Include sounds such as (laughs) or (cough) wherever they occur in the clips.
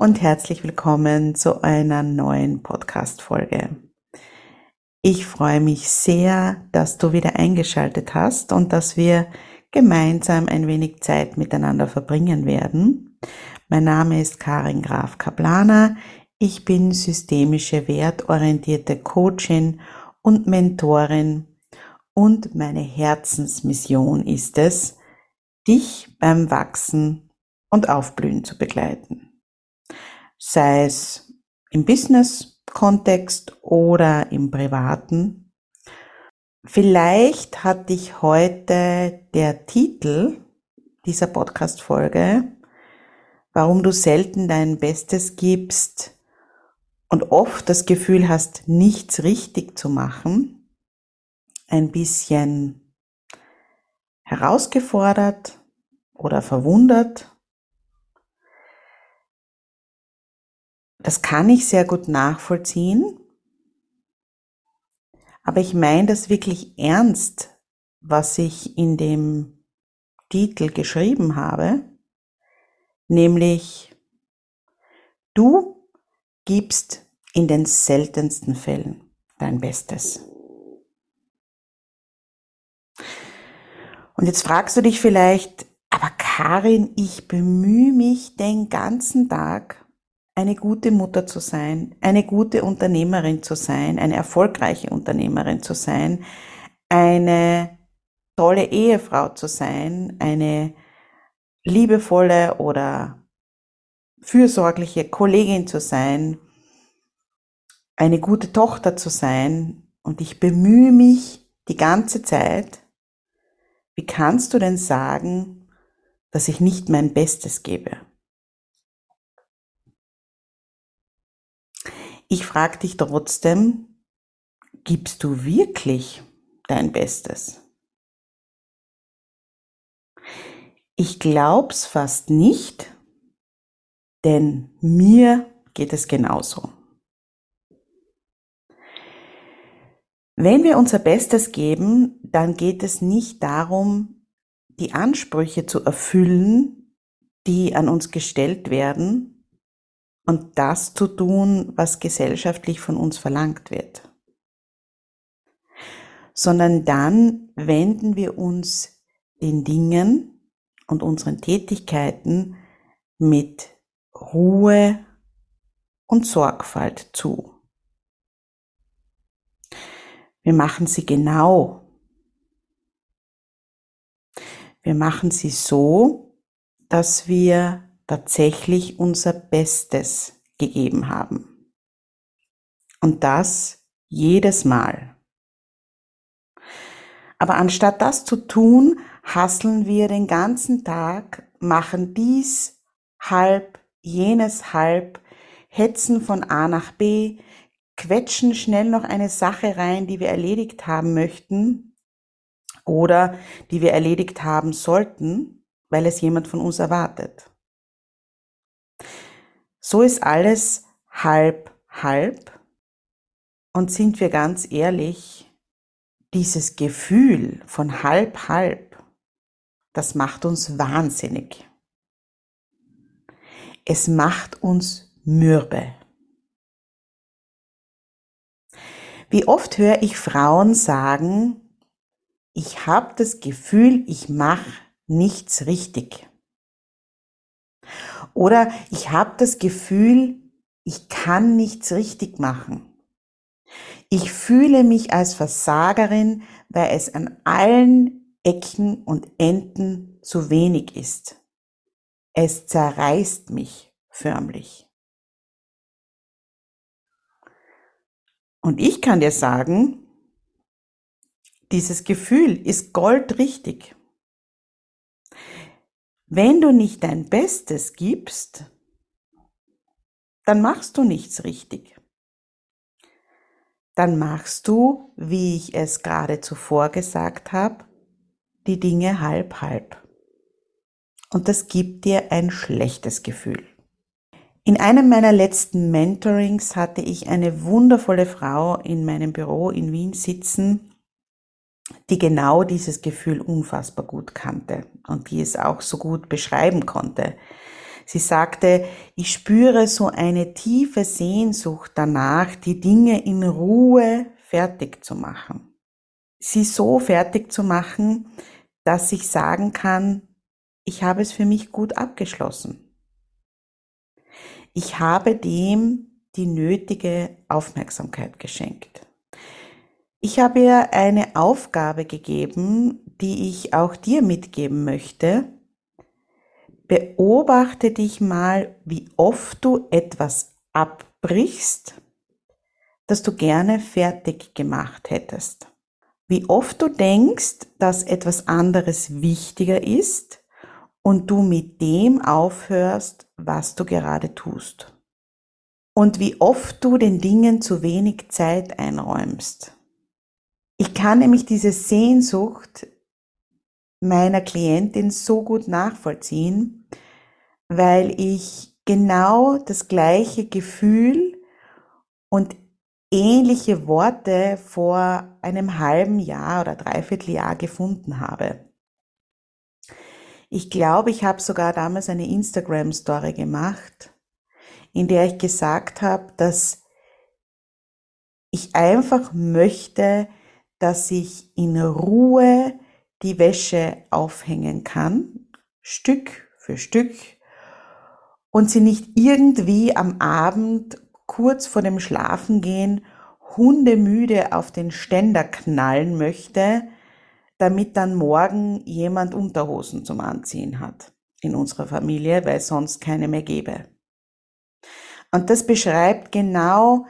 und herzlich willkommen zu einer neuen Podcast-Folge. Ich freue mich sehr, dass du wieder eingeschaltet hast und dass wir gemeinsam ein wenig Zeit miteinander verbringen werden. Mein Name ist Karin Graf Kaplaner. Ich bin systemische wertorientierte Coachin und Mentorin und meine Herzensmission ist es, dich beim Wachsen und Aufblühen zu begleiten sei es im Business-Kontext oder im privaten. Vielleicht hat dich heute der Titel dieser Podcast-Folge, warum du selten dein Bestes gibst und oft das Gefühl hast, nichts richtig zu machen, ein bisschen herausgefordert oder verwundert Das kann ich sehr gut nachvollziehen. Aber ich meine das wirklich ernst, was ich in dem Titel geschrieben habe, nämlich du gibst in den seltensten Fällen dein Bestes. Und jetzt fragst du dich vielleicht, aber Karin, ich bemühe mich den ganzen Tag eine gute Mutter zu sein, eine gute Unternehmerin zu sein, eine erfolgreiche Unternehmerin zu sein, eine tolle Ehefrau zu sein, eine liebevolle oder fürsorgliche Kollegin zu sein, eine gute Tochter zu sein und ich bemühe mich die ganze Zeit, wie kannst du denn sagen, dass ich nicht mein Bestes gebe? Ich frage dich trotzdem, gibst du wirklich dein Bestes? Ich glaub's fast nicht, denn mir geht es genauso. Wenn wir unser Bestes geben, dann geht es nicht darum, die Ansprüche zu erfüllen, die an uns gestellt werden, und das zu tun, was gesellschaftlich von uns verlangt wird. Sondern dann wenden wir uns den Dingen und unseren Tätigkeiten mit Ruhe und Sorgfalt zu. Wir machen sie genau. Wir machen sie so, dass wir tatsächlich unser Bestes gegeben haben. Und das jedes Mal. Aber anstatt das zu tun, hasseln wir den ganzen Tag, machen dies halb, jenes halb, hetzen von A nach B, quetschen schnell noch eine Sache rein, die wir erledigt haben möchten oder die wir erledigt haben sollten, weil es jemand von uns erwartet. So ist alles halb, halb. Und sind wir ganz ehrlich, dieses Gefühl von halb halb, das macht uns wahnsinnig. Es macht uns mürbe. Wie oft höre ich Frauen sagen, ich habe das Gefühl, ich mache nichts richtig. Oder ich habe das Gefühl, ich kann nichts richtig machen. Ich fühle mich als Versagerin, weil es an allen Ecken und Enden zu wenig ist. Es zerreißt mich förmlich. Und ich kann dir sagen, dieses Gefühl ist goldrichtig. Wenn du nicht dein Bestes gibst, dann machst du nichts richtig. Dann machst du, wie ich es gerade zuvor gesagt habe, die Dinge halb halb. Und das gibt dir ein schlechtes Gefühl. In einem meiner letzten Mentorings hatte ich eine wundervolle Frau in meinem Büro in Wien sitzen, die genau dieses Gefühl unfassbar gut kannte und die es auch so gut beschreiben konnte. Sie sagte, ich spüre so eine tiefe Sehnsucht danach, die Dinge in Ruhe fertig zu machen. Sie so fertig zu machen, dass ich sagen kann, ich habe es für mich gut abgeschlossen. Ich habe dem die nötige Aufmerksamkeit geschenkt. Ich habe ihr eine Aufgabe gegeben, die ich auch dir mitgeben möchte. Beobachte dich mal, wie oft du etwas abbrichst, das du gerne fertig gemacht hättest. Wie oft du denkst, dass etwas anderes wichtiger ist und du mit dem aufhörst, was du gerade tust. Und wie oft du den Dingen zu wenig Zeit einräumst. Ich kann nämlich diese Sehnsucht meiner Klientin so gut nachvollziehen, weil ich genau das gleiche Gefühl und ähnliche Worte vor einem halben Jahr oder dreiviertel Jahr gefunden habe. Ich glaube, ich habe sogar damals eine Instagram-Story gemacht, in der ich gesagt habe, dass ich einfach möchte, dass ich in Ruhe die Wäsche aufhängen kann, Stück für Stück, und sie nicht irgendwie am Abend kurz vor dem Schlafengehen hundemüde auf den Ständer knallen möchte, damit dann morgen jemand Unterhosen zum Anziehen hat in unserer Familie, weil sonst keine mehr gäbe. Und das beschreibt genau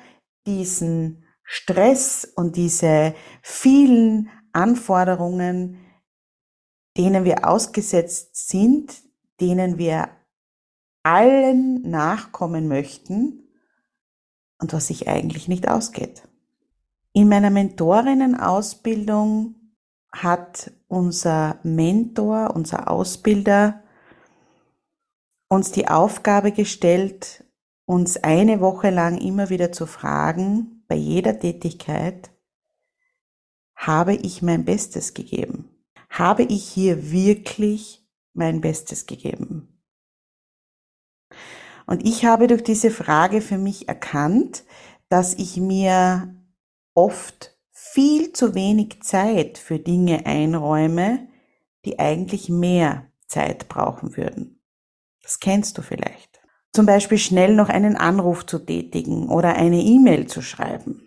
diesen Stress und diese vielen Anforderungen, denen wir ausgesetzt sind, denen wir allen nachkommen möchten und was sich eigentlich nicht ausgeht. In meiner Mentorinnen-Ausbildung hat unser Mentor, unser Ausbilder uns die Aufgabe gestellt, uns eine Woche lang immer wieder zu fragen, bei jeder Tätigkeit, habe ich mein Bestes gegeben? Habe ich hier wirklich mein Bestes gegeben? Und ich habe durch diese Frage für mich erkannt, dass ich mir oft viel zu wenig Zeit für Dinge einräume, die eigentlich mehr Zeit brauchen würden. Das kennst du vielleicht. Zum Beispiel schnell noch einen Anruf zu tätigen oder eine E-Mail zu schreiben.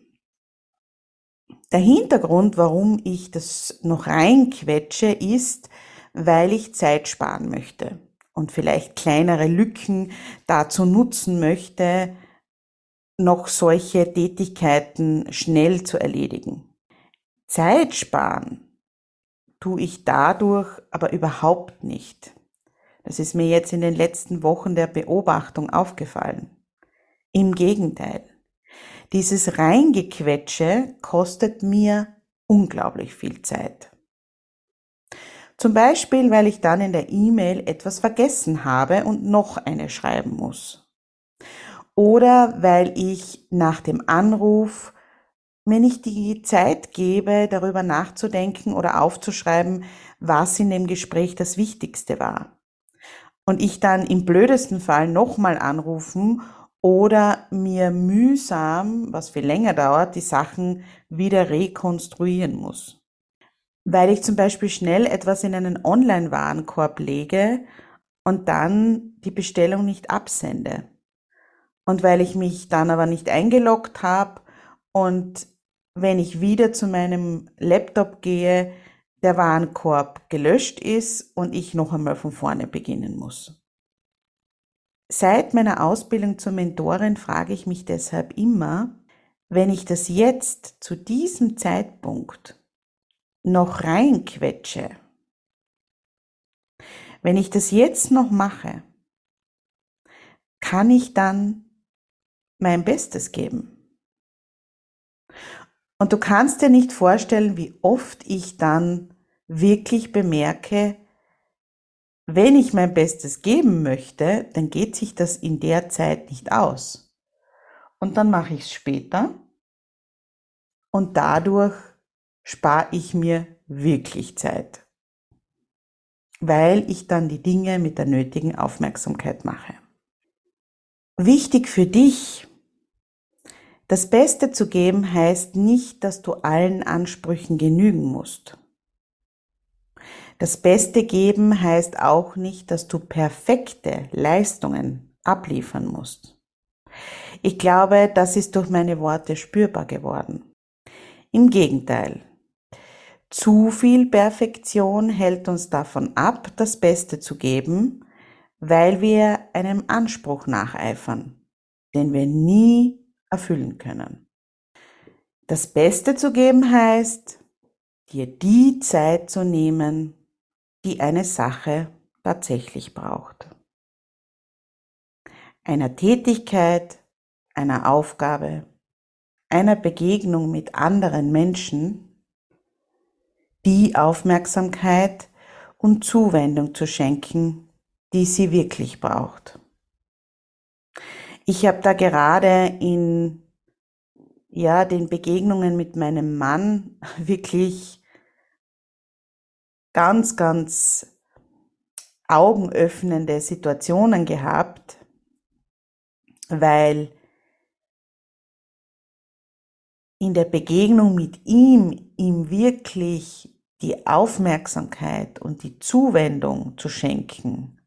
Der Hintergrund, warum ich das noch reinquetsche, ist, weil ich Zeit sparen möchte und vielleicht kleinere Lücken dazu nutzen möchte, noch solche Tätigkeiten schnell zu erledigen. Zeit sparen tue ich dadurch aber überhaupt nicht. Das ist mir jetzt in den letzten Wochen der Beobachtung aufgefallen. Im Gegenteil. Dieses Reingequetsche kostet mir unglaublich viel Zeit. Zum Beispiel, weil ich dann in der E-Mail etwas vergessen habe und noch eine schreiben muss. Oder weil ich nach dem Anruf mir nicht die Zeit gebe, darüber nachzudenken oder aufzuschreiben, was in dem Gespräch das Wichtigste war. Und ich dann im blödesten Fall nochmal anrufen oder mir mühsam, was viel länger dauert, die Sachen wieder rekonstruieren muss. Weil ich zum Beispiel schnell etwas in einen Online-Warenkorb lege und dann die Bestellung nicht absende. Und weil ich mich dann aber nicht eingeloggt habe und wenn ich wieder zu meinem Laptop gehe, der Warenkorb gelöscht ist und ich noch einmal von vorne beginnen muss. Seit meiner Ausbildung zur Mentorin frage ich mich deshalb immer, wenn ich das jetzt zu diesem Zeitpunkt noch reinquetsche, wenn ich das jetzt noch mache, kann ich dann mein Bestes geben? Und du kannst dir nicht vorstellen, wie oft ich dann wirklich bemerke, wenn ich mein Bestes geben möchte, dann geht sich das in der Zeit nicht aus. Und dann mache ich es später und dadurch spare ich mir wirklich Zeit, weil ich dann die Dinge mit der nötigen Aufmerksamkeit mache. Wichtig für dich das Beste zu geben heißt nicht, dass du allen Ansprüchen genügen musst. Das Beste geben heißt auch nicht, dass du perfekte Leistungen abliefern musst. Ich glaube, das ist durch meine Worte spürbar geworden. Im Gegenteil. Zu viel Perfektion hält uns davon ab, das Beste zu geben, weil wir einem Anspruch nacheifern, den wir nie erfüllen können. Das Beste zu geben heißt, dir die Zeit zu nehmen, die eine Sache tatsächlich braucht. Einer Tätigkeit, einer Aufgabe, einer Begegnung mit anderen Menschen, die Aufmerksamkeit und Zuwendung zu schenken, die sie wirklich braucht. Ich habe da gerade in ja, den Begegnungen mit meinem Mann (laughs) wirklich ganz, ganz augenöffnende Situationen gehabt, weil in der Begegnung mit ihm, ihm wirklich die Aufmerksamkeit und die Zuwendung zu schenken,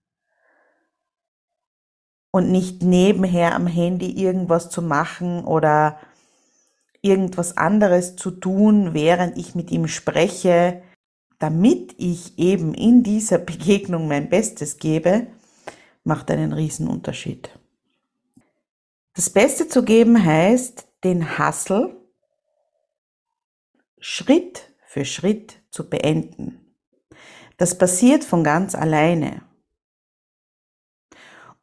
und nicht nebenher am Handy irgendwas zu machen oder irgendwas anderes zu tun, während ich mit ihm spreche, damit ich eben in dieser (laughs) Begegnung mein Bestes gebe, macht einen Riesenunterschied. Das Beste zu geben heißt, den Hassel Schritt für Schritt zu beenden. Das passiert von ganz alleine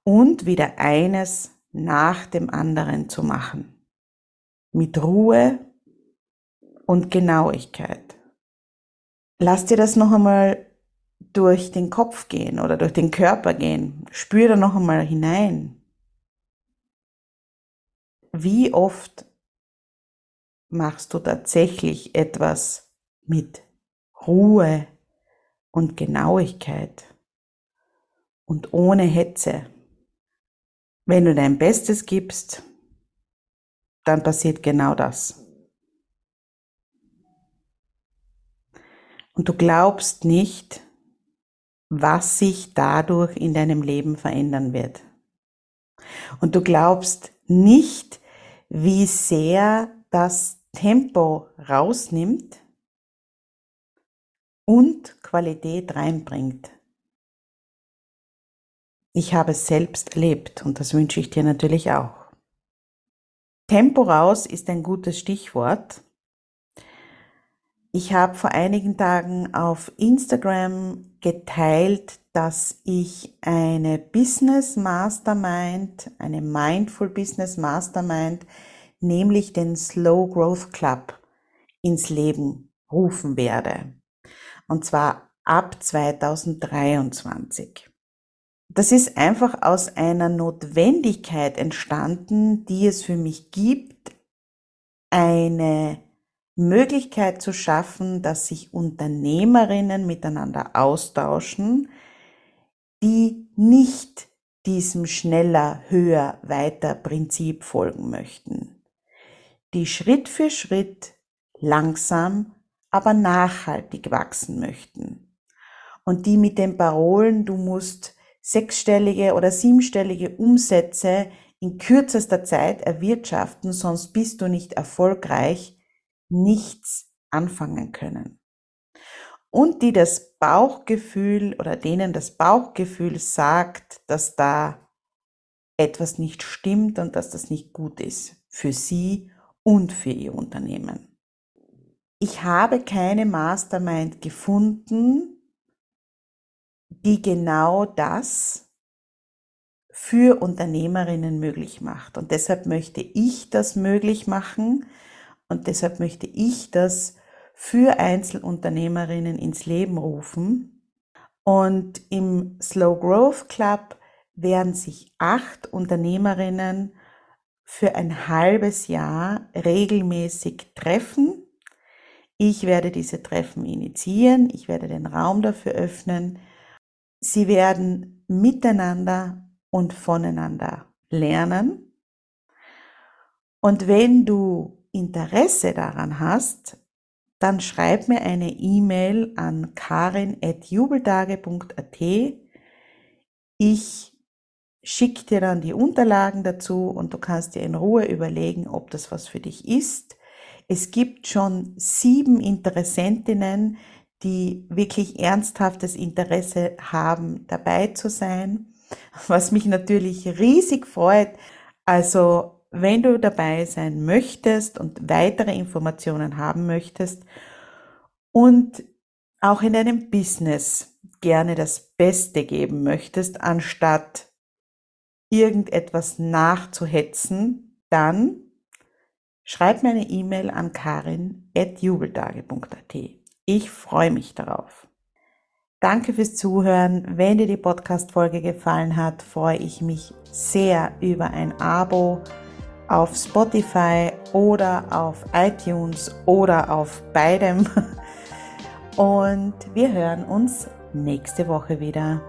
und wieder eines nach dem anderen zu machen. Mit Ruhe und Genauigkeit. Lass dir das noch einmal durch den Kopf gehen oder durch den Körper gehen. Spür da noch einmal hinein. Wie oft machst du tatsächlich etwas mit Ruhe und Genauigkeit und ohne Hetze? Wenn du dein Bestes gibst, dann passiert genau das. Und du glaubst nicht, was sich dadurch in deinem Leben verändern wird. Und du glaubst nicht, wie sehr das Tempo rausnimmt und Qualität reinbringt. Ich habe es selbst erlebt und das wünsche ich dir natürlich auch. Tempo raus ist ein gutes Stichwort. Ich habe vor einigen Tagen auf Instagram geteilt, dass ich eine Business Mastermind, eine Mindful Business Mastermind, nämlich den Slow Growth Club ins Leben rufen werde. Und zwar ab 2023. Das ist einfach aus einer Notwendigkeit entstanden, die es für mich gibt, eine Möglichkeit zu schaffen, dass sich Unternehmerinnen miteinander austauschen, die nicht diesem schneller, höher, weiter Prinzip folgen möchten, die Schritt für Schritt langsam, aber nachhaltig wachsen möchten. Und die mit den Parolen, du musst sechsstellige oder siebenstellige Umsätze in kürzester Zeit erwirtschaften, sonst bist du nicht erfolgreich, nichts anfangen können. Und die das Bauchgefühl oder denen das Bauchgefühl sagt, dass da etwas nicht stimmt und dass das nicht gut ist für sie und für ihr Unternehmen. Ich habe keine Mastermind gefunden, die genau das für Unternehmerinnen möglich macht. Und deshalb möchte ich das möglich machen, und deshalb möchte ich das für Einzelunternehmerinnen ins Leben rufen. Und im Slow Growth Club werden sich acht Unternehmerinnen für ein halbes Jahr regelmäßig treffen. Ich werde diese Treffen initiieren, ich werde den Raum dafür öffnen. Sie werden miteinander und voneinander lernen. Und wenn du Interesse daran hast, dann schreib mir eine E-Mail an karin.jubeltage.at. Ich schicke dir dann die Unterlagen dazu und du kannst dir in Ruhe überlegen, ob das was für dich ist. Es gibt schon sieben Interessentinnen, die wirklich ernsthaftes Interesse haben, dabei zu sein, was mich natürlich riesig freut. Also wenn du dabei sein möchtest und weitere Informationen haben möchtest und auch in deinem Business gerne das Beste geben möchtest, anstatt irgendetwas nachzuhetzen, dann schreib mir eine E-Mail an karin.jubeltage.at. Ich freue mich darauf. Danke fürs Zuhören. Wenn dir die Podcast-Folge gefallen hat, freue ich mich sehr über ein Abo auf Spotify oder auf iTunes oder auf beidem. (laughs) Und wir hören uns nächste Woche wieder.